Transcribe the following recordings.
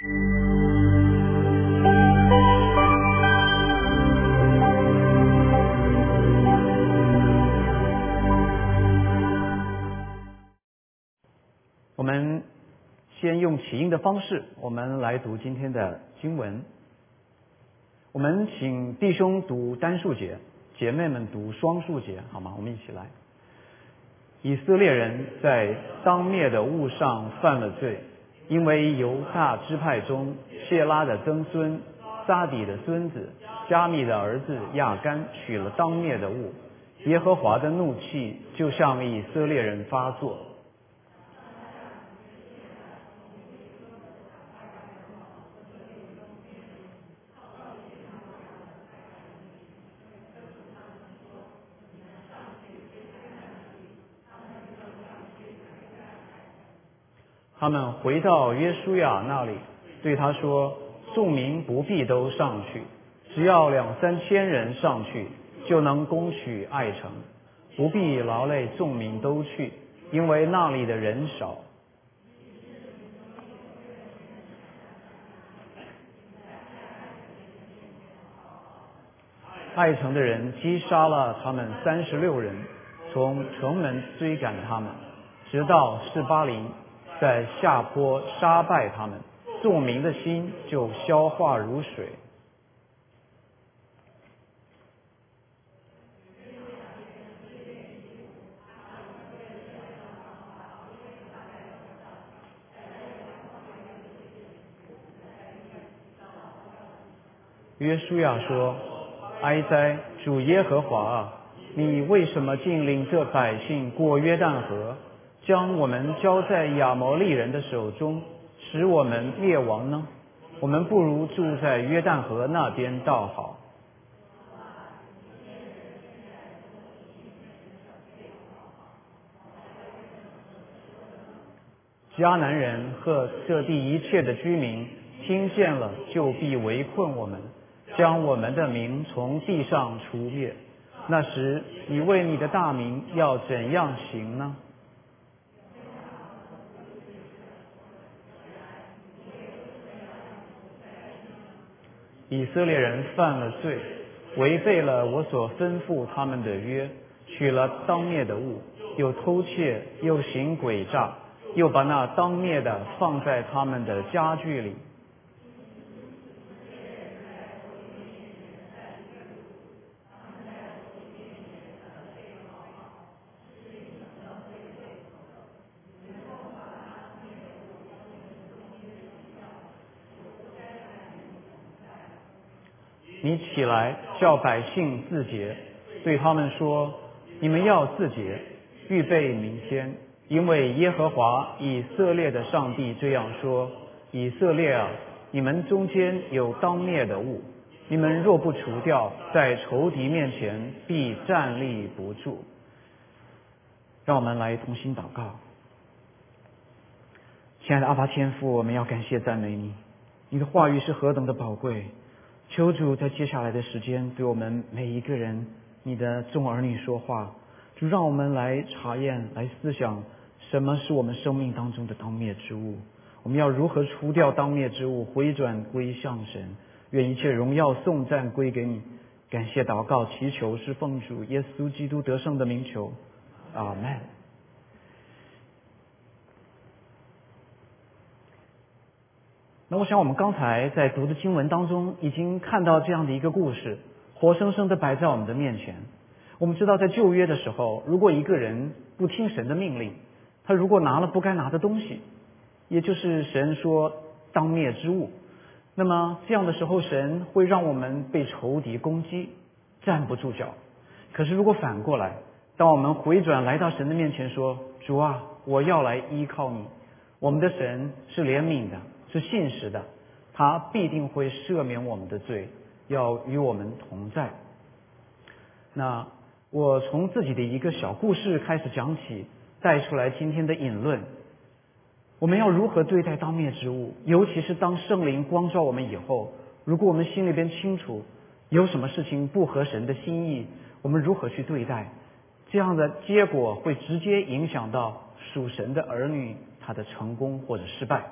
我们先用起音的方式，我们来读今天的经文。我们请弟兄读单数节，姐妹们读双数节，好吗？我们一起来。以色列人在当灭的物上犯了罪，因为犹大支派中谢拉的曾孙撒底的孙子加密的儿子亚干取了当灭的物，耶和华的怒气就向以色列人发作。他们回到约书亚那里，对他说：“众民不必都上去，只要两三千人上去，就能攻取爱城，不必劳累众民都去，因为那里的人少。”爱城的人击杀了他们三十六人，从城门追赶他们，直到士巴林。在下坡杀败他们，众民的心就消化如水。约书亚说：“哀哉，主耶和华啊，你为什么竟领这百姓过约旦河？”将我们交在亚摩利人的手中，使我们灭亡呢？我们不如住在约旦河那边倒好。迦南人和这地一切的居民听见了，就必围困我们，将我们的名从地上除灭。那时，你为你的大名要怎样行呢？以色列人犯了罪，违背了我所吩咐他们的约，取了当灭的物，又偷窃，又行诡诈，又把那当灭的放在他们的家具里。你起来叫百姓自洁，对他们说：你们要自洁，预备明天，因为耶和华以色列的上帝这样说：以色列啊，你们中间有当灭的物，你们若不除掉，在仇敌面前必站立不住。让我们来同心祷告，亲爱的阿爸天父，我们要感谢赞美你，你的话语是何等的宝贵。求主在接下来的时间对我们每一个人、你的众儿女说话，就让我们来查验、来思想，什么是我们生命当中的当灭之物？我们要如何除掉当灭之物，回转归向神？愿一切荣耀颂赞归给你。感谢祷告祈求是奉主耶稣基督得胜的名求，阿门。那我想，我们刚才在读的经文当中，已经看到这样的一个故事，活生生的摆在我们的面前。我们知道，在旧约的时候，如果一个人不听神的命令，他如果拿了不该拿的东西，也就是神说当灭之物，那么这样的时候，神会让我们被仇敌攻击，站不住脚。可是如果反过来，当我们回转来到神的面前说：“主啊，我要来依靠你。”我们的神是怜悯的。是信实的，他必定会赦免我们的罪，要与我们同在。那我从自己的一个小故事开始讲起，带出来今天的引论。我们要如何对待当灭之物？尤其是当圣灵光照我们以后，如果我们心里边清楚有什么事情不合神的心意，我们如何去对待？这样的结果会直接影响到属神的儿女他的成功或者失败。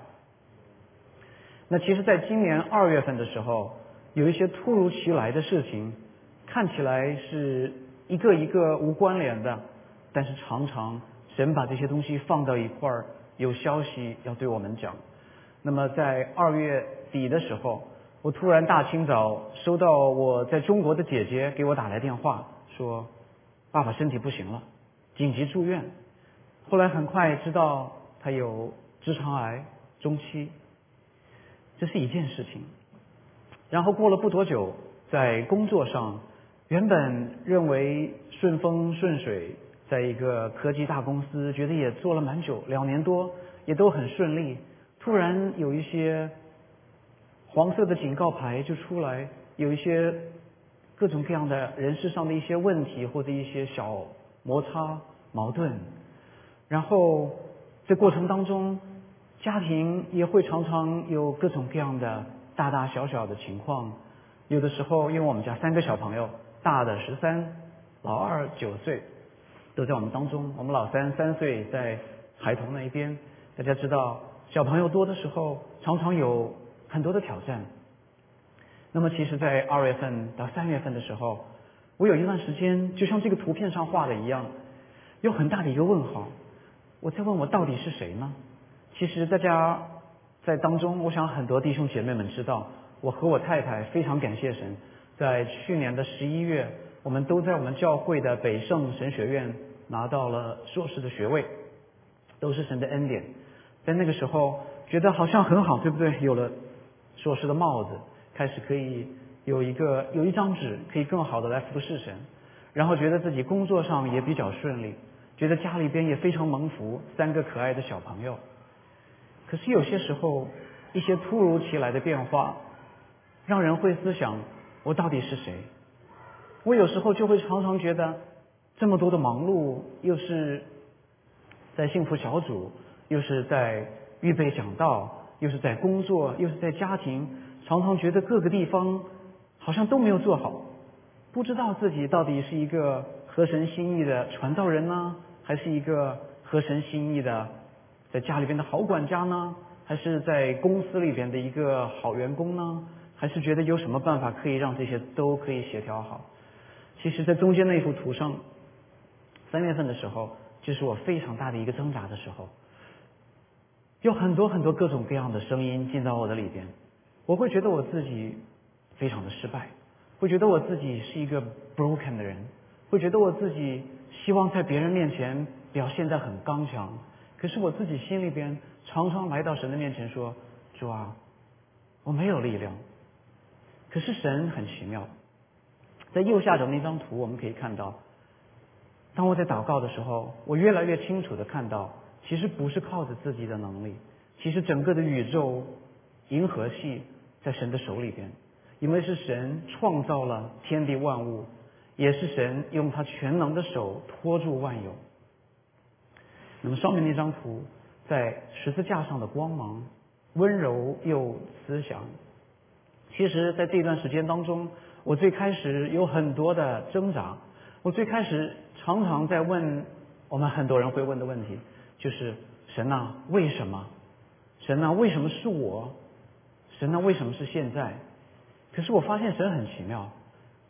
那其实，在今年二月份的时候，有一些突如其来的事情，看起来是一个一个无关联的，但是常常神把这些东西放到一块儿，有消息要对我们讲。那么在二月底的时候，我突然大清早收到我在中国的姐姐给我打来电话，说爸爸身体不行了，紧急住院。后来很快知道他有直肠癌中期。这是一件事情，然后过了不多久，在工作上，原本认为顺风顺水，在一个科技大公司，觉得也做了蛮久，两年多也都很顺利，突然有一些黄色的警告牌就出来，有一些各种各样的人事上的一些问题或者一些小摩擦矛盾，然后这过程当中。家庭也会常常有各种各样的大大小小的情况，有的时候，因为我们家三个小朋友，大的十三，老二九岁，都在我们当中。我们老三三岁在孩童那一边。大家知道，小朋友多的时候，常常有很多的挑战。那么，其实，在二月份到三月份的时候，我有一段时间，就像这个图片上画的一样，有很大的一个问号。我在问我到底是谁呢？其实大家在当中，我想很多弟兄姐妹们知道，我和我太太非常感谢神，在去年的十一月，我们都在我们教会的北圣神学院拿到了硕士的学位，都是神的恩典。在那个时候，觉得好像很好，对不对？有了硕士的帽子，开始可以有一个有一张纸，可以更好的来服侍神。然后觉得自己工作上也比较顺利，觉得家里边也非常蒙福，三个可爱的小朋友。可是有些时候，一些突如其来的变化，让人会思想：我到底是谁？我有时候就会常常觉得，这么多的忙碌，又是在幸福小组，又是在预备讲道，又是在工作，又是在家庭，常常觉得各个地方好像都没有做好，不知道自己到底是一个合神心意的传道人呢，还是一个合神心意的？家里边的好管家呢，还是在公司里边的一个好员工呢？还是觉得有什么办法可以让这些都可以协调好？其实，在中间那幅图上，三月份的时候，就是我非常大的一个挣扎的时候，有很多很多各种各样的声音进到我的里边，我会觉得我自己非常的失败，会觉得我自己是一个 broken 的人，会觉得我自己希望在别人面前表现得很刚强。可是我自己心里边常常来到神的面前说：“主啊，我没有力量。”可是神很奇妙，在右下角那张图我们可以看到，当我在祷告的时候，我越来越清楚的看到，其实不是靠着自己的能力，其实整个的宇宙银河系在神的手里边，因为是神创造了天地万物，也是神用他全能的手托住万有。那么上面那张图，在十字架上的光芒，温柔又慈祥。其实，在这段时间当中，我最开始有很多的挣扎。我最开始常常在问我们很多人会问的问题，就是神呐，为什么？神呐，为什么是我？神呐，为什么是现在？可是我发现神很奇妙。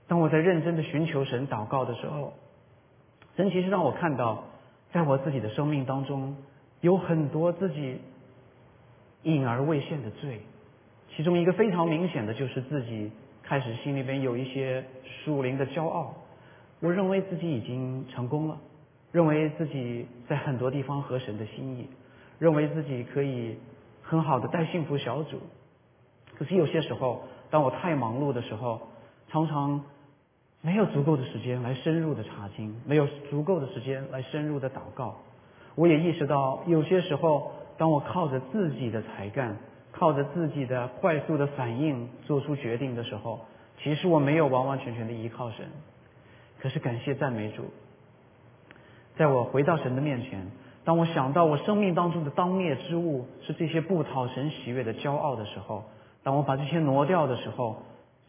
当我在认真的寻求神祷告的时候，神其实让我看到。在我自己的生命当中，有很多自己隐而未现的罪，其中一个非常明显的就是自己开始心里边有一些属灵的骄傲，我认为自己已经成功了，认为自己在很多地方合神的心意，认为自己可以很好的带幸福小组，可是有些时候，当我太忙碌的时候，常常。没有足够的时间来深入的查经，没有足够的时间来深入的祷告。我也意识到，有些时候，当我靠着自己的才干，靠着自己的快速的反应做出决定的时候，其实我没有完完全全的依靠神。可是感谢赞美主，在我回到神的面前，当我想到我生命当中的当灭之物是这些不讨神喜悦的骄傲的时候，当我把这些挪掉的时候，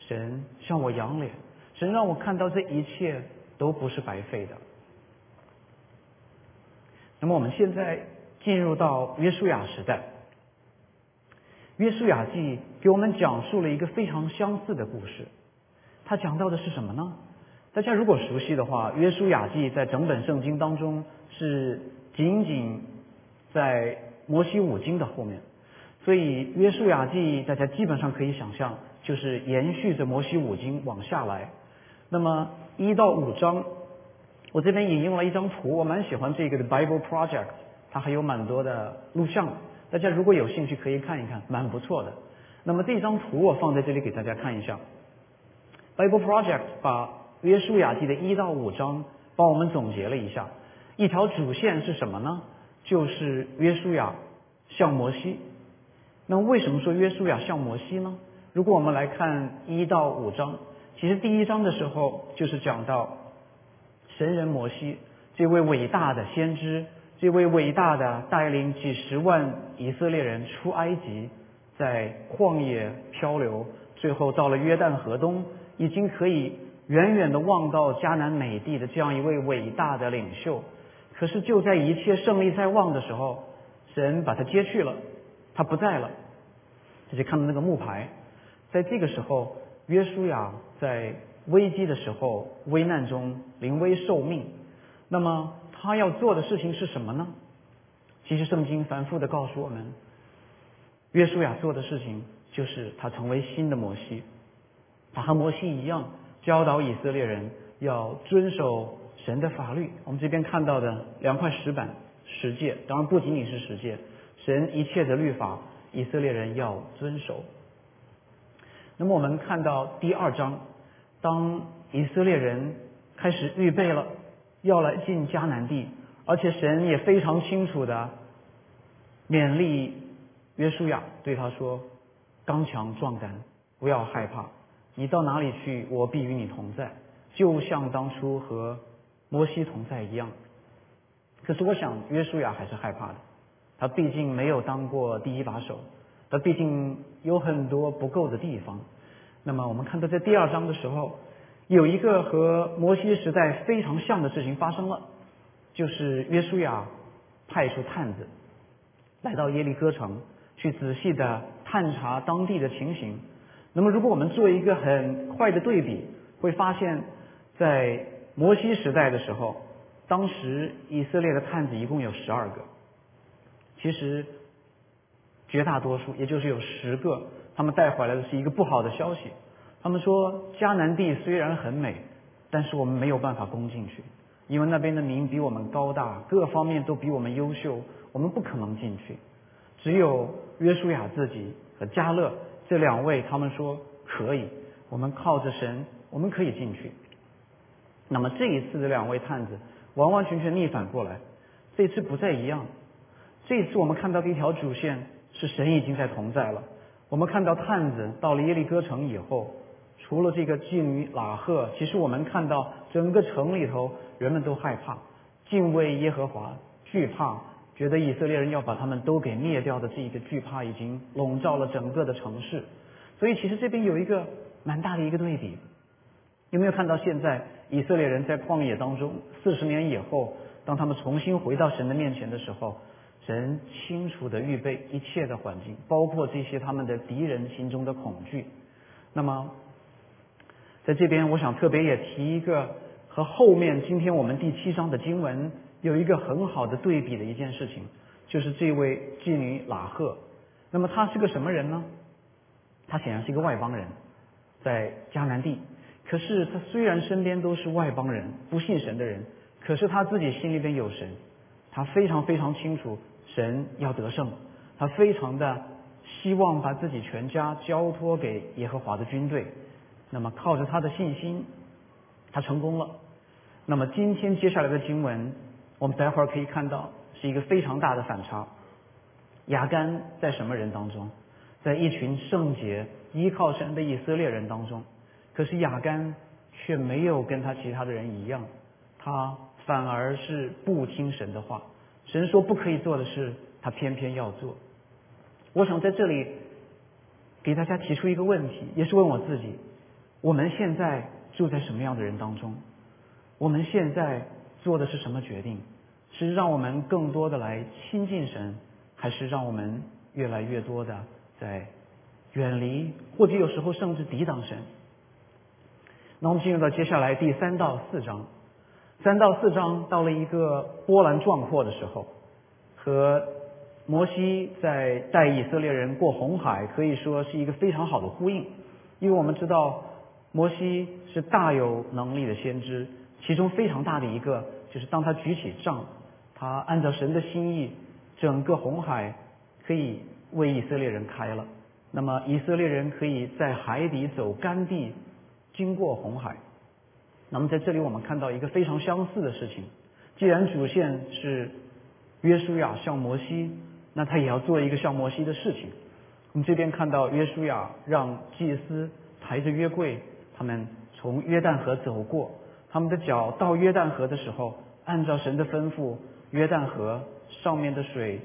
神向我扬脸。神让我看到这一切都不是白费的。那么我们现在进入到约书亚时代。约书亚记给我们讲述了一个非常相似的故事。他讲到的是什么呢？大家如果熟悉的话，约书亚记在整本圣经当中是仅仅在摩西五经的后面，所以约书亚记大家基本上可以想象，就是延续着摩西五经往下来。那么一到五章，我这边引用了一张图，我蛮喜欢这个的 Bible Project，它还有蛮多的录像。大家如果有兴趣可以看一看，蛮不错的。那么这张图我放在这里给大家看一下。Bible Project 把约书亚记的一到五章帮我们总结了一下，一条主线是什么呢？就是约书亚像摩西。那么为什么说约书亚像摩西呢？如果我们来看一到五章，其实第一章的时候就是讲到神人摩西这位伟大的先知。这位伟大的带领几十万以色列人出埃及，在旷野漂流，最后到了约旦河东，已经可以远远的望到迦南美地的这样一位伟大的领袖。可是就在一切胜利在望的时候，神把他接去了，他不在了。大家看到那个木牌，在这个时候，约书亚在危机的时候、危难中临危受命。那么。他要做的事情是什么呢？其实圣经反复的告诉我们，约书亚做的事情就是他成为新的摩西，他和摩西一样教导以色列人要遵守神的法律。我们这边看到的两块石板十诫，当然不仅仅是十诫，神一切的律法，以色列人要遵守。那么我们看到第二章，当以色列人开始预备了。要来进迦南地，而且神也非常清楚的勉励约书亚，对他说：“刚强壮胆，不要害怕，你到哪里去，我必与你同在，就像当初和摩西同在一样。”可是我想，约书亚还是害怕的，他毕竟没有当过第一把手，他毕竟有很多不够的地方。那么，我们看到在第二章的时候。有一个和摩西时代非常像的事情发生了，就是约书亚派出探子来到耶利哥城，去仔细的探查当地的情形。那么，如果我们做一个很快的对比，会发现，在摩西时代的时候，当时以色列的探子一共有十二个，其实绝大多数，也就是有十个，他们带回来的是一个不好的消息。他们说迦南地虽然很美，但是我们没有办法攻进去，因为那边的民比我们高大，各方面都比我们优秀，我们不可能进去。只有约书亚自己和加勒这两位，他们说可以，我们靠着神，我们可以进去。那么这一次的两位探子完完全全逆反过来，这次不再一样。这次我们看到的一条主线是神已经在同在了。我们看到探子到了耶利哥城以后。除了这个妓女拉赫，其实我们看到整个城里头人们都害怕、敬畏耶和华、惧怕，觉得以色列人要把他们都给灭掉的这一个惧怕已经笼罩了整个的城市。所以其实这边有一个蛮大的一个对比。有没有看到现在以色列人在旷野当中四十年以后，当他们重新回到神的面前的时候，神清楚的预备一切的环境，包括这些他们的敌人心中的恐惧。那么。在这边，我想特别也提一个和后面今天我们第七章的经文有一个很好的对比的一件事情，就是这位妓女拉赫。那么她是个什么人呢？她显然是一个外邦人，在迦南地。可是她虽然身边都是外邦人、不信神的人，可是她自己心里边有神，他非常非常清楚神要得胜，他非常的希望把自己全家交托给耶和华的军队。那么靠着他的信心，他成功了。那么今天接下来的经文，我们待会儿可以看到是一个非常大的反差。雅干在什么人当中？在一群圣洁、依靠神的以色列人当中。可是雅干却没有跟他其他的人一样，他反而是不听神的话。神说不可以做的事，他偏偏要做。我想在这里给大家提出一个问题，也是问我自己。我们现在住在什么样的人当中？我们现在做的是什么决定？是让我们更多的来亲近神，还是让我们越来越多的在远离，或者有时候甚至抵挡神。那我们进入到接下来第三到四章，三到四章到了一个波澜壮阔的时候，和摩西在带以色列人过红海可以说是一个非常好的呼应，因为我们知道摩西是大有能力的先知，其中非常大的一个就是当他举起杖，他按照神的心意，整个红海可以为以色列人开了，那么以色列人可以在海底走干地。经过红海，那么在这里我们看到一个非常相似的事情。既然主线是约书亚像摩西，那他也要做一个像摩西的事情。我们这边看到约书亚让祭司抬着约柜，他们从约旦河走过，他们的脚到约旦河的时候，按照神的吩咐，约旦河上面的水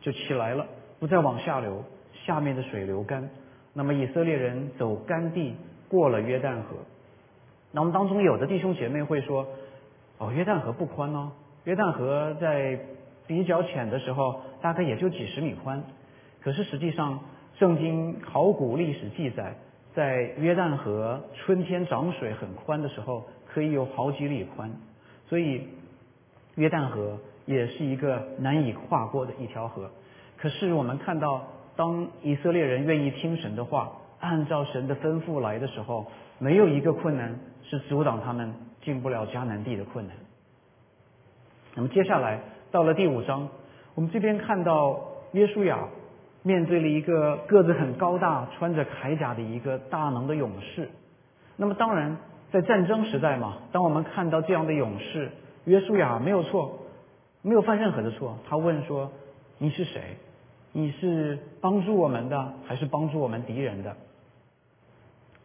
就起来了，不再往下流，下面的水流干。那么以色列人走干地。过了约旦河，那我们当中有的弟兄姐妹会说：“哦，约旦河不宽哦，约旦河在比较浅的时候，大概也就几十米宽。可是实际上，圣经考古历史记载，在约旦河春天涨水很宽的时候，可以有好几里宽。所以，约旦河也是一个难以跨过的一条河。可是我们看到，当以色列人愿意听神的话。按照神的吩咐来的时候，没有一个困难是阻挡他们进不了迦南地的困难。那么接下来到了第五章，我们这边看到约书亚面对了一个个子很高大、穿着铠甲的一个大能的勇士。那么当然，在战争时代嘛，当我们看到这样的勇士，约书亚没有错，没有犯任何的错。他问说：“你是谁？你是帮助我们的，还是帮助我们敌人的？”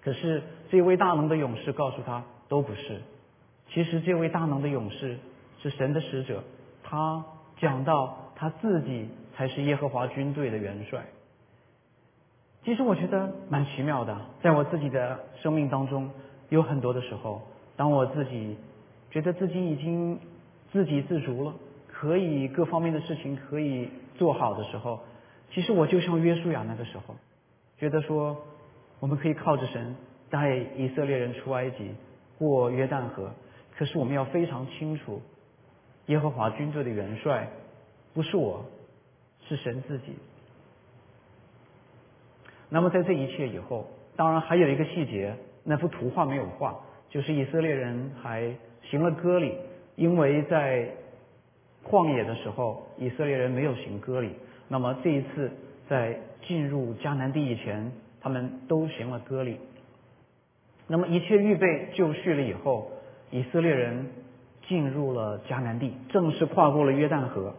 可是这位大能的勇士告诉他都不是。其实这位大能的勇士是神的使者，他讲到他自己才是耶和华军队的元帅。其实我觉得蛮奇妙的，在我自己的生命当中，有很多的时候，当我自己觉得自己已经自给自足了，可以各方面的事情可以做好的时候，其实我就像约书亚那个时候，觉得说。我们可以靠着神带以色列人出埃及，过约旦河。可是我们要非常清楚，耶和华军队的元帅不是我，是神自己。那么在这一切以后，当然还有一个细节，那幅图画没有画，就是以色列人还行了割礼，因为在旷野的时候，以色列人没有行割礼。那么这一次在进入迦南地以前。他们都行了割礼，那么一切预备就绪了以后，以色列人进入了迦南地，正式跨过了约旦河。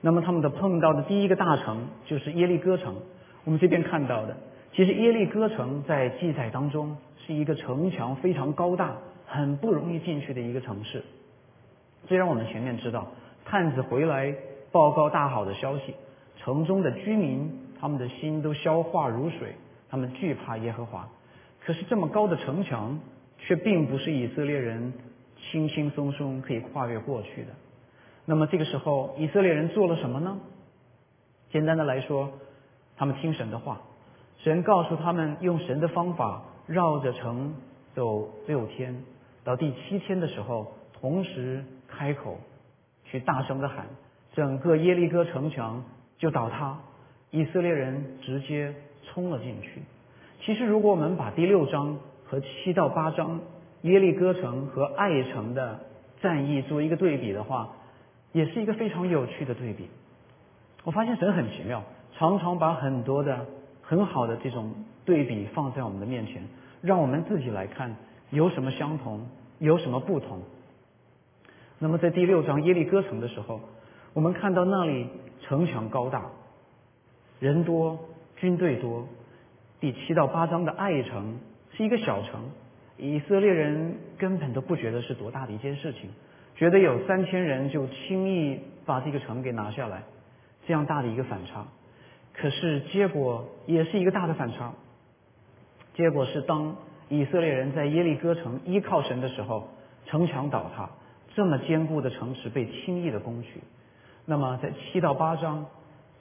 那么他们的碰到的第一个大城就是耶利哥城。我们这边看到的，其实耶利哥城在记载当中是一个城墙非常高大、很不容易进去的一个城市。虽然我们前面知道探子回来报告大好的消息，城中的居民他们的心都消化如水。他们惧怕耶和华，可是这么高的城墙却并不是以色列人轻轻松松可以跨越过去的。那么这个时候，以色列人做了什么呢？简单的来说，他们听神的话，神告诉他们用神的方法绕着城走六天，到第七天的时候，同时开口去大声的喊，整个耶利哥城墙就倒塌，以色列人直接。冲了进去。其实，如果我们把第六章和七到八章耶利哥城和爱城的战役做一个对比的话，也是一个非常有趣的对比。我发现神很奇妙，常常把很多的很好的这种对比放在我们的面前，让我们自己来看有什么相同，有什么不同。那么，在第六章耶利哥城的时候，我们看到那里城墙高大，人多。军队多，第七到八章的爱城是一个小城，以色列人根本都不觉得是多大的一件事情，觉得有三千人就轻易把这个城给拿下来，这样大的一个反差。可是结果也是一个大的反差，结果是当以色列人在耶利哥城依靠神的时候，城墙倒塌，这么坚固的城池被轻易的攻取。那么在七到八章，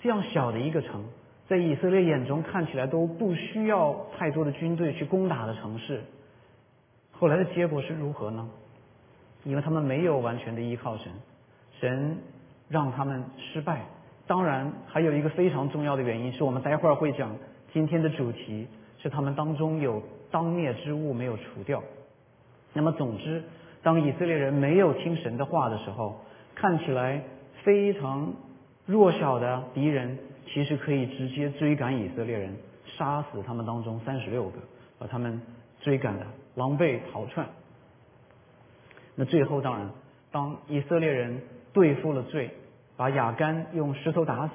这样小的一个城。在以色列眼中看起来都不需要太多的军队去攻打的城市，后来的结果是如何呢？因为他们没有完全的依靠神，神让他们失败。当然，还有一个非常重要的原因，是我们待会儿会讲。今天的主题是他们当中有当灭之物没有除掉。那么，总之，当以色列人没有听神的话的时候，看起来非常弱小的敌人，其实可以直接追赶以色列人，杀死他们当中三十六个，把他们追赶的狼狈逃窜。那最后，当然，当以色列人对付了罪，把亚干用石头打死，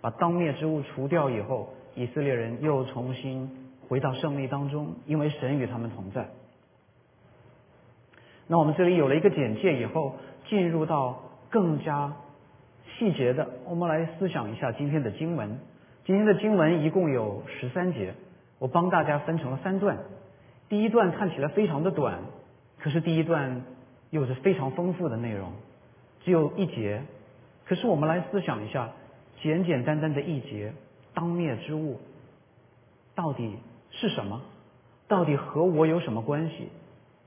把当灭之物除掉以后，以色列人又重新回到胜利当中，因为神与他们同在。那我们这里有了一个简介以后，进入到更加细节的，我们来思想一下今天的经文。今天的经文一共有十三节，我帮大家分成了三段。第一段看起来非常的短，可是第一段有着非常丰富的内容，只有一节。可是我们来思想一下，简简单单的一节，当灭之物到底是什么？到底和我有什么关系？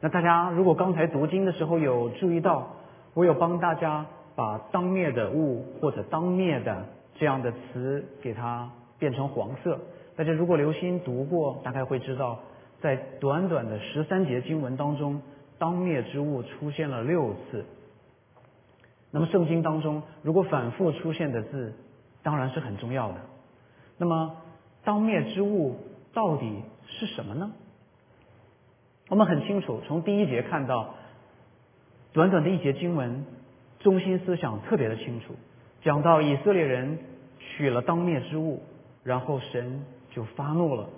那大家如果刚才读经的时候有注意到，我有帮大家把“当灭的物”或者“当灭的”这样的词给它变成黄色。大家如果留心读过，大概会知道，在短短的十三节经文当中，“当灭之物”出现了六次。那么圣经当中，如果反复出现的字，当然是很重要的。那么“当灭之物”到底是什么呢？我们很清楚，从第一节看到，短短的一节经文，中心思想特别的清楚，讲到以色列人取了当灭之物，然后神就发怒了。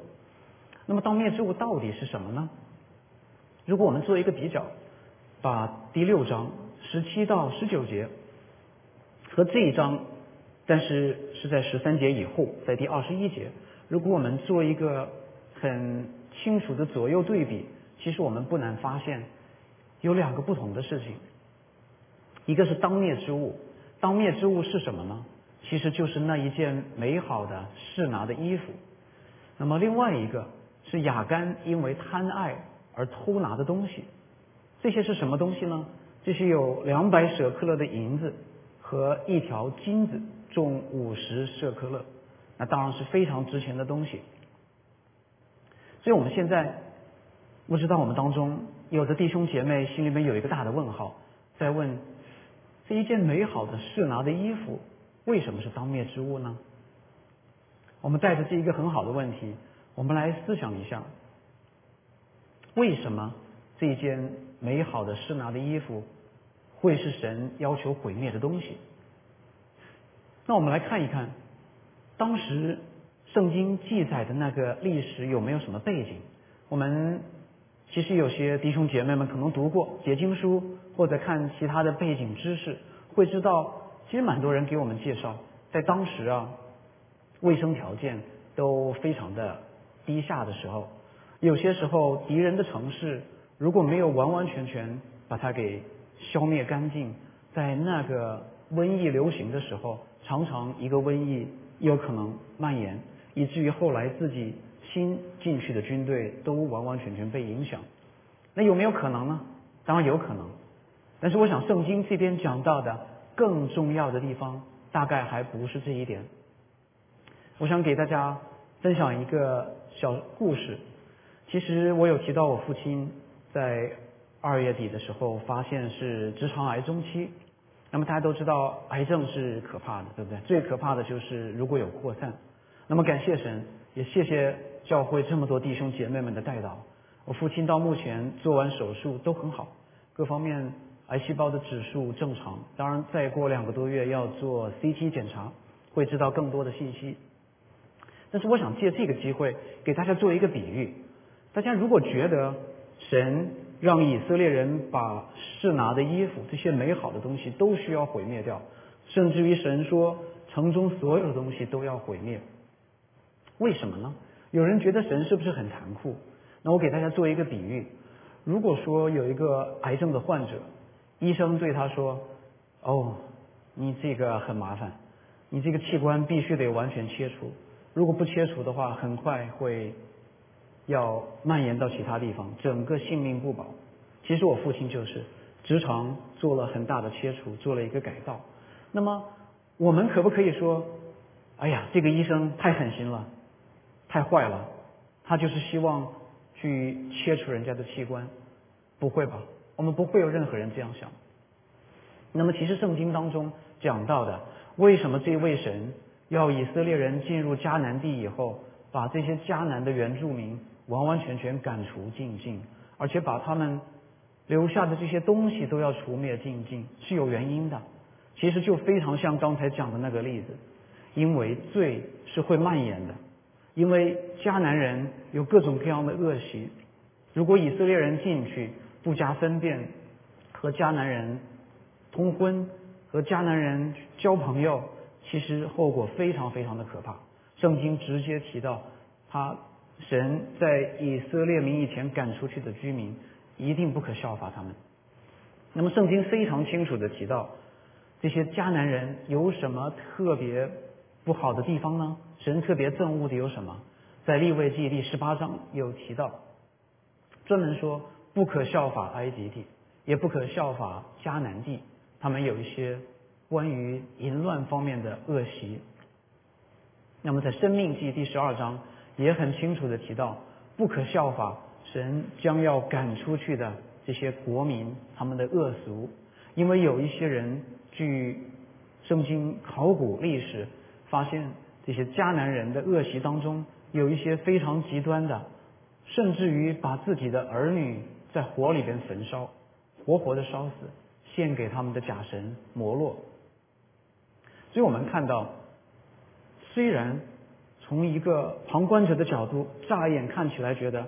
那么当灭之物到底是什么呢？如果我们做一个比较，把第六章十七到十九节和这一章，但是是在十三节以后，在第二十一节，如果我们做一个很清楚的左右对比。其实我们不难发现，有两个不同的事情。一个是当灭之物，当灭之物是什么呢？其实就是那一件美好的示拿的衣服。那么另外一个是雅干因为贪爱而偷拿的东西。这些是什么东西呢？这些有两百舍克勒的银子和一条金子，重五十舍克勒。那当然是非常值钱的东西。所以我们现在。不知道我们当中有的弟兄姐妹心里面有一个大的问号，在问这一件美好的示拿的衣服为什么是当灭之物呢？我们带着这一个很好的问题，我们来思想一下，为什么这一件美好的示拿的衣服会是神要求毁灭的东西？那我们来看一看，当时圣经记载的那个历史有没有什么背景？我们。其实有些弟兄姐妹们可能读过解经书，或者看其他的背景知识，会知道，其实蛮多人给我们介绍，在当时啊，卫生条件都非常的低下的时候，有些时候敌人的城市如果没有完完全全把它给消灭干净，在那个瘟疫流行的时候，常常一个瘟疫有可能蔓延，以至于后来自己。新进去的军队都完完全全被影响，那有没有可能呢？当然有可能，但是我想圣经这边讲到的更重要的地方，大概还不是这一点。我想给大家分享一个小故事。其实我有提到我父亲在二月底的时候发现是直肠癌中期。那么大家都知道癌症是可怕的，对不对？最可怕的就是如果有扩散。那么感谢神，也谢谢。教会这么多弟兄姐妹们的带导，我父亲到目前做完手术都很好，各方面癌细胞的指数正常。当然，再过两个多月要做 CT 检查，会知道更多的信息。但是，我想借这个机会给大家做一个比喻：大家如果觉得神让以色列人把示拿的衣服这些美好的东西都需要毁灭掉，甚至于神说城中所有的东西都要毁灭，为什么呢？有人觉得神是不是很残酷？那我给大家做一个比喻：如果说有一个癌症的患者，医生对他说：“哦，你这个很麻烦，你这个器官必须得完全切除，如果不切除的话，很快会要蔓延到其他地方，整个性命不保。其实我父亲就是直肠做了很大的切除，做了一个改造。那么我们可不可以说，哎呀，这个医生太狠心了，太坏了，他就是希望去切除人家的器官？不会吧？我们不会有任何人这样想。那么，其实圣经当中讲到的，为什么这位神要以色列人进入迦南地以后，把这些迦南的原住民完完全全赶除净尽，而且把他们留下的这些东西都要除灭净尽，是有原因的。其实就非常像刚才讲的那个例子，因为罪是会蔓延的，因为迦南人有各种各样的恶习，如果以色列人进去。不加分辨，和迦南人通婚，和迦南人交朋友，其实后果非常非常的可怕。圣经直接提到，他神在以色列民以前赶出去的居民，一定不可效法他们。那么圣经非常清楚的提到，这些迦南人有什么特别不好的地方呢？神特别憎恶的有什么？在立位记第十八章有提到，专门说。不可效法埃及地，也不可效法迦南地，他们有一些关于淫乱方面的恶习。那么在生命记第十二章也很清楚的提到，不可效法神将要赶出去的这些国民他们的恶俗，因为有一些人据圣经考古历史发现，这些迦南人的恶习当中有一些非常极端的，甚至于把自己的儿女。在火里边焚烧，活活的烧死，献给他们的假神摩洛。所以我们看到，虽然从一个旁观者的角度，乍一眼看起来觉得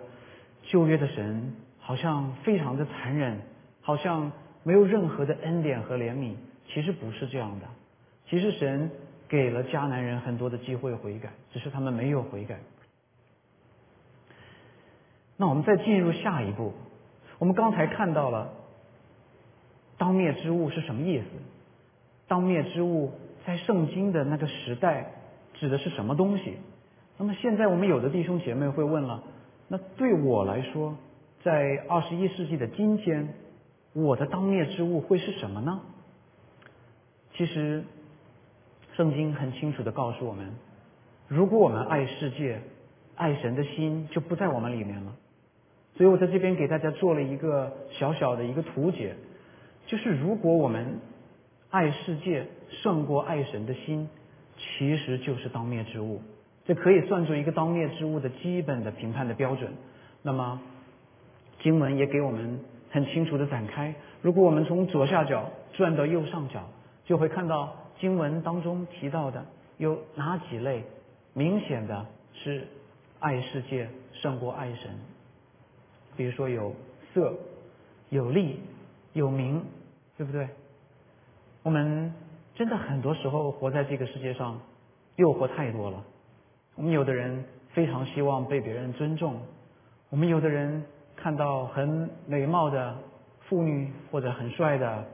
旧约的神好像非常的残忍，好像没有任何的恩典和怜悯。其实不是这样的，其实神给了迦南人很多的机会悔改，只是他们没有悔改。那我们再进入下一步。我们刚才看到了“当灭之物”是什么意思？“当灭之物”在圣经的那个时代指的是什么东西？那么现在我们有的弟兄姐妹会问了：那对我来说，在二十一世纪的今天，我的当灭之物会是什么呢？其实，圣经很清楚的告诉我们：如果我们爱世界、爱神的心就不在我们里面了。所以我在这边给大家做了一个小小的一个图解，就是如果我们爱世界胜过爱神的心，其实就是当灭之物。这可以算作一个当灭之物的基本的评判的标准。那么经文也给我们很清楚的展开。如果我们从左下角转到右上角，就会看到经文当中提到的有哪几类，明显的是爱世界胜过爱神。比如说有色、有利、有名，对不对？我们真的很多时候活在这个世界上，诱惑太多了。我们有的人非常希望被别人尊重，我们有的人看到很美貌的妇女或者很帅的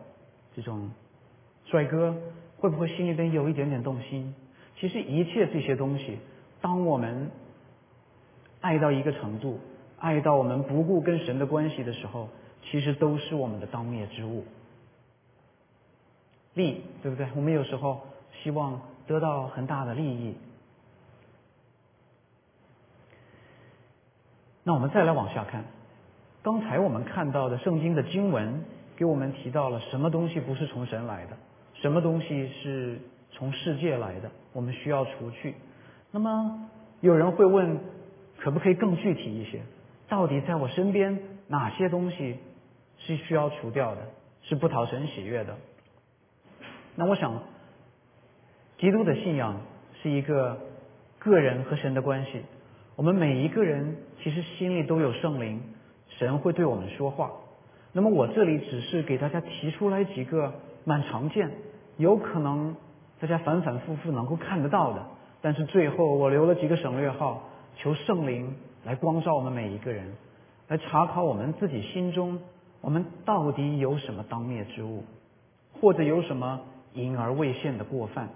这种帅哥，会不会心里边有一点点动心？其实一切这些东西，当我们爱到一个程度。爱到我们不顾跟神的关系的时候，其实都是我们的当灭之物。利，对不对？我们有时候希望得到很大的利益。那我们再来往下看，刚才我们看到的圣经的经文，给我们提到了什么东西不是从神来的，什么东西是从世界来的，我们需要除去。那么有人会问，可不可以更具体一些？到底在我身边哪些东西是需要除掉的，是不讨神喜悦的？那我想，基督的信仰是一个个人和神的关系。我们每一个人其实心里都有圣灵，神会对我们说话。那么我这里只是给大家提出来几个蛮常见，有可能大家反反复复能够看得到的，但是最后我留了几个省略号，求圣灵。来光照我们每一个人，来查考我们自己心中，我们到底有什么当灭之物，或者有什么隐而未现的过犯。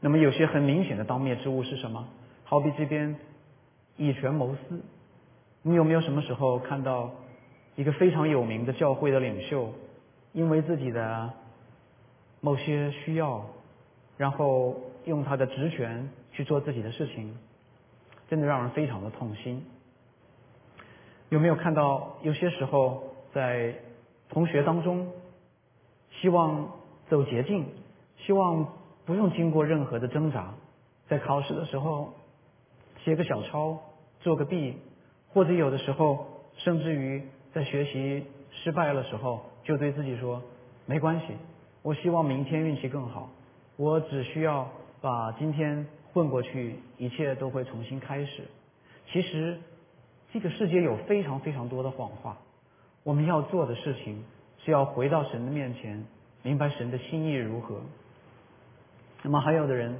那么。有些很明显的当灭之物是什么？好比这边以权谋私，你有没有什么时候看到一个非常有名的教会的领袖，因为自己的某些需要，然后用他的职权去做自己的事情，真的让人非常的痛心。有没有看到有些时候在同学当中，希望走捷径，希望不用经过任何的挣扎，在考试的时候写个小抄，做个弊，或者有的时候甚至于在学习失败的时候，就对自己说没关系，我希望明天运气更好，我只需要把今天混过去，一切都会重新开始。其实。这个世界有非常非常多的谎话，我们要做的事情是要回到神的面前，明白神的心意如何。那么还有的人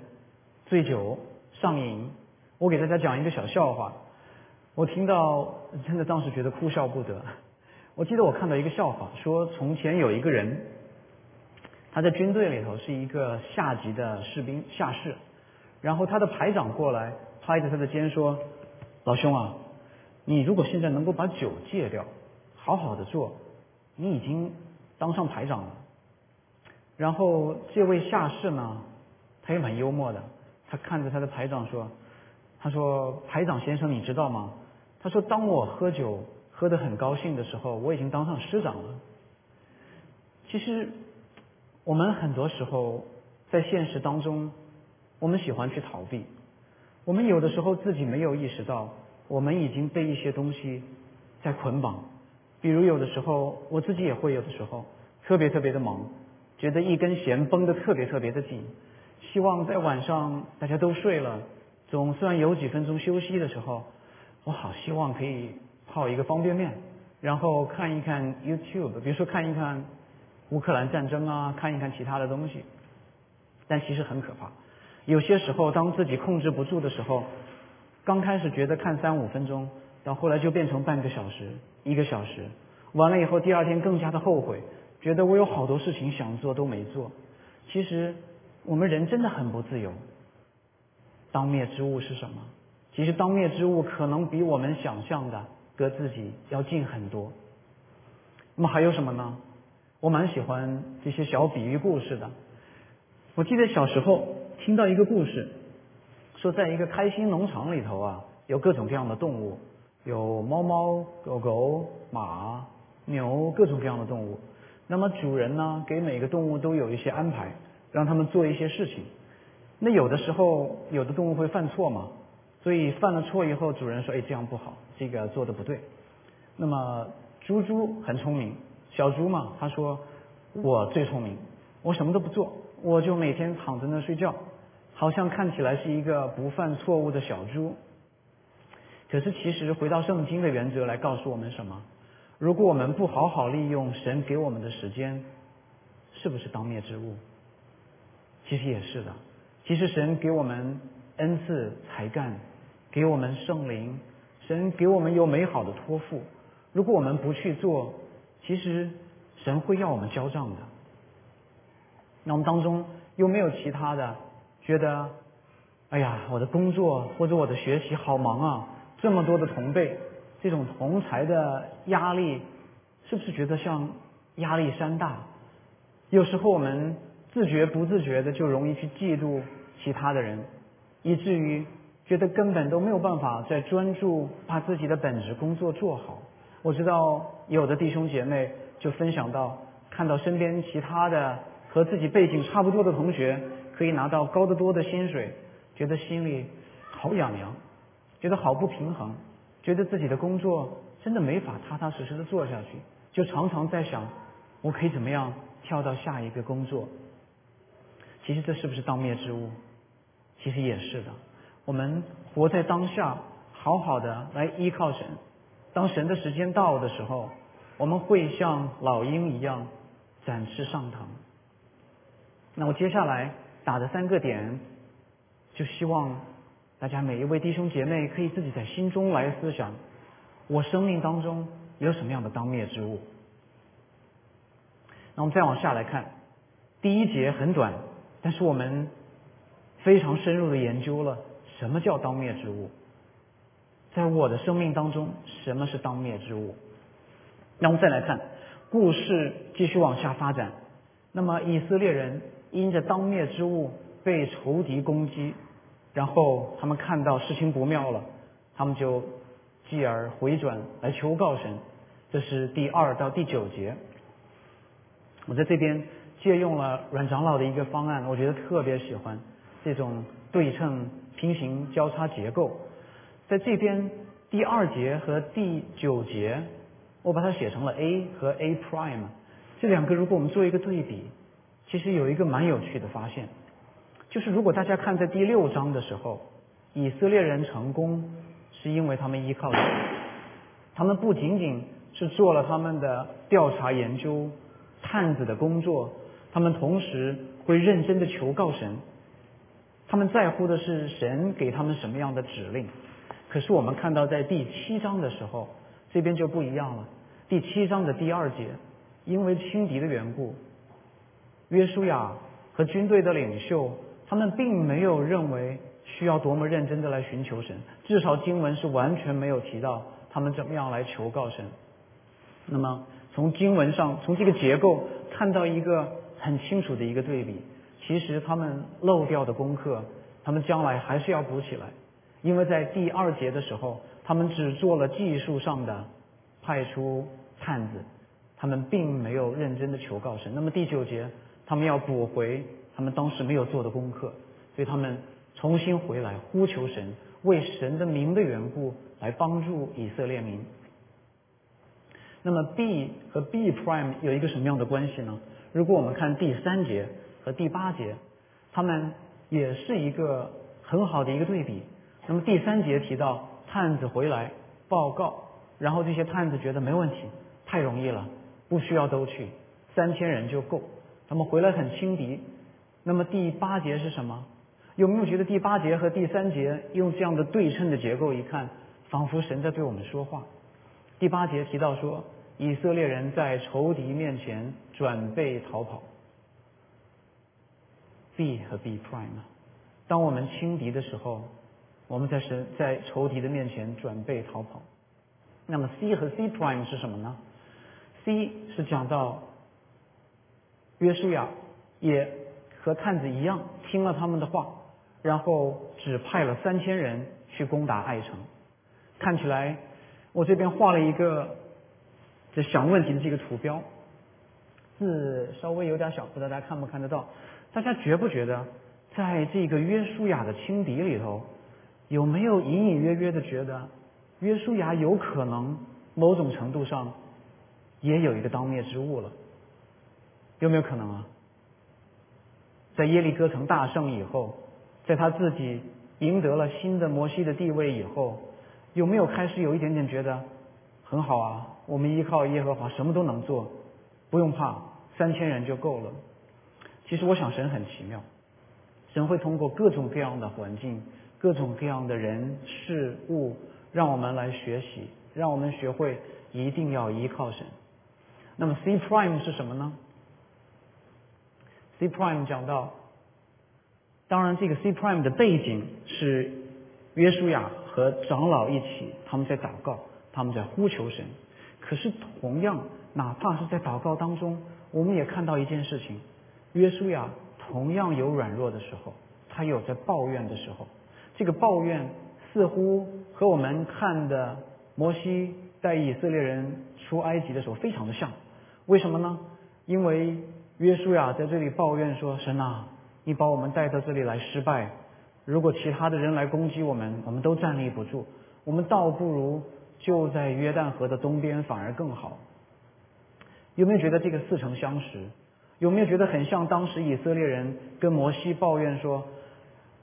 醉酒上瘾，我给大家讲一个小笑话，我听到真的当时觉得哭笑不得。我记得我看到一个笑话，说从前有一个人，他在军队里头是一个下级的士兵下士，然后他的排长过来拍着他的肩说：“老兄啊。”你如果现在能够把酒戒掉，好好的做，你已经当上排长了。然后这位下士呢，他也蛮幽默的，他看着他的排长说：“他说排长先生，你知道吗？他说当我喝酒喝得很高兴的时候，我已经当上师长了。”其实我们很多时候在现实当中，我们喜欢去逃避，我们有的时候自己没有意识到。我们已经被一些东西在捆绑，比如有的时候我自己也会有的时候特别特别的忙，觉得一根弦绷得特别特别的紧，希望在晚上大家都睡了，总算有几分钟休息的时候，我好希望可以泡一个方便面，然后看一看 YouTube，比如说看一看乌克兰战争啊，看一看其他的东西，但其实很可怕，有些时候当自己控制不住的时候。刚开始觉得看三五分钟，到后来就变成半个小时、一个小时，完了以后第二天更加的后悔，觉得我有好多事情想做都没做。其实我们人真的很不自由。当灭之物是什么？其实当灭之物可能比我们想象的隔自己要近很多。那么还有什么呢？我蛮喜欢这些小比喻故事的。我记得小时候听到一个故事。说，在一个开心农场里头啊，有各种各样的动物，有猫猫、狗狗、马、牛，各种各样的动物。那么主人呢，给每个动物都有一些安排，让他们做一些事情。那有的时候，有的动物会犯错嘛，所以犯了错以后，主人说：“哎，这样不好，这个做的不对。”那么猪猪很聪明，小猪嘛，他说：“我最聪明，我什么都不做，我就每天躺在那睡觉。”好像看起来是一个不犯错误的小猪，可是其实回到圣经的原则来告诉我们什么？如果我们不好好利用神给我们的时间，是不是当灭之物？其实也是的。其实神给我们恩赐才干，给我们圣灵，神给我们有美好的托付。如果我们不去做，其实神会要我们交账的。那我们当中有没有其他的？觉得，哎呀，我的工作或者我的学习好忙啊，这么多的同辈，这种同才的压力，是不是觉得像压力山大？有时候我们自觉不自觉的就容易去嫉妒其他的人，以至于觉得根本都没有办法再专注把自己的本职工作做好。我知道有的弟兄姐妹就分享到，看到身边其他的和自己背景差不多的同学。可以拿到高得多的薪水，觉得心里好痒痒，觉得好不平衡，觉得自己的工作真的没法踏踏实实的做下去，就常常在想，我可以怎么样跳到下一个工作？其实这是不是当灭之物？其实也是的。我们活在当下，好好的来依靠神。当神的时间到的时候，我们会像老鹰一样展翅上腾。那我接下来。打的三个点，就希望大家每一位弟兄姐妹可以自己在心中来思想：我生命当中有什么样的当灭之物？那我们再往下来看，第一节很短，但是我们非常深入的研究了什么叫当灭之物。在我的生命当中，什么是当灭之物？那我们再来看，故事继续往下发展。那么以色列人因着当灭之物被仇敌攻击，然后他们看到事情不妙了，他们就继而回转来求告神。这是第二到第九节。我在这边借用了阮长老的一个方案，我觉得特别喜欢这种对称平行交叉结构。在这边第二节和第九节，我把它写成了 A 和 A prime。这两个如果我们做一个对比，其实有一个蛮有趣的发现，就是如果大家看在第六章的时候，以色列人成功是因为他们依靠神，他们不仅仅是做了他们的调查研究、探子的工作，他们同时会认真的求告神，他们在乎的是神给他们什么样的指令。可是我们看到在第七章的时候，这边就不一样了。第七章的第二节，因为轻敌的缘故，约书亚和军队的领袖，他们并没有认为需要多么认真的来寻求神。至少经文是完全没有提到他们怎么样来求告神。那么从经文上，从这个结构看到一个很清楚的一个对比。其实他们漏掉的功课，他们将来还是要补起来。因为在第二节的时候，他们只做了技术上的派出探子，他们并没有认真的求告神。那么第九节，他们要补回他们当时没有做的功课，所以他们重新回来呼求神，为神的名的缘故来帮助以色列民。那么 B 和 B prime 有一个什么样的关系呢？如果我们看第三节和第八节，他们也是一个很好的一个对比。那么第三节提到探子回来报告，然后这些探子觉得没问题，太容易了，不需要都去，三千人就够。他们回来很轻敌。那么第八节是什么？有没有觉得第八节和第三节用这样的对称的结构一看，仿佛神在对我们说话？第八节提到说，以色列人在仇敌面前准备逃跑。B 和 B prime，当我们轻敌的时候。我们在神在仇敌的面前准备逃跑。那么 C 和 C prime 是什么呢？C 是讲到约书亚也和探子一样听了他们的话，然后只派了三千人去攻打爱城。看起来我这边画了一个这想问题的这个图标，字稍微有点小，不知道大家看不看得到？大家觉不觉得在这个约书亚的轻敌里头？有没有隐隐约约的觉得，约书亚有可能某种程度上也有一个当灭之物了？有没有可能啊？在耶利哥城大胜以后，在他自己赢得了新的摩西的地位以后，有没有开始有一点点觉得很好啊？我们依靠耶和华什么都能做，不用怕，三千人就够了。其实我想神很奇妙，神会通过各种各样的环境。各种各样的人事物，让我们来学习，让我们学会一定要依靠神。那么 C prime 是什么呢？C prime 讲到，当然这个 C prime 的背景是约书亚和长老一起，他们在祷告，他们在呼求神。可是同样，哪怕是在祷告当中，我们也看到一件事情：约书亚同样有软弱的时候，他有在抱怨的时候。这个抱怨似乎和我们看的摩西带以色列人出埃及的时候非常的像，为什么呢？因为约书亚在这里抱怨说：“神啊，你把我们带到这里来失败，如果其他的人来攻击我们，我们都站立不住，我们倒不如就在约旦河的东边反而更好。”有没有觉得这个似曾相识？有没有觉得很像当时以色列人跟摩西抱怨说？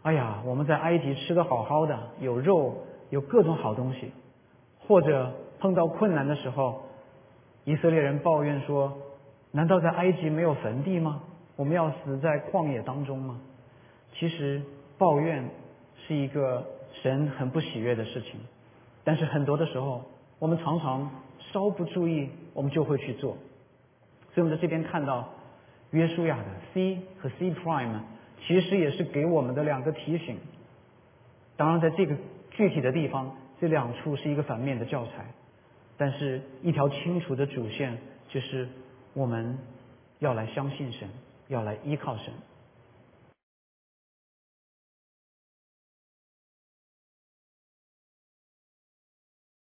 哎呀，我们在埃及吃的好好的，有肉，有各种好东西。或者碰到困难的时候，以色列人抱怨说：“难道在埃及没有坟地吗？我们要死在旷野当中吗？其实抱怨是一个神很不喜悦的事情但是很多的时候我们常常稍不注意我们就会去做。所以我们在这边看到约书亚的 c 和 c prime 其实也是给我们的两个提醒。当然在这个具体的地方这两处是一个反面的教材但是一条清楚的主线就是我们要来相信神要来依靠神。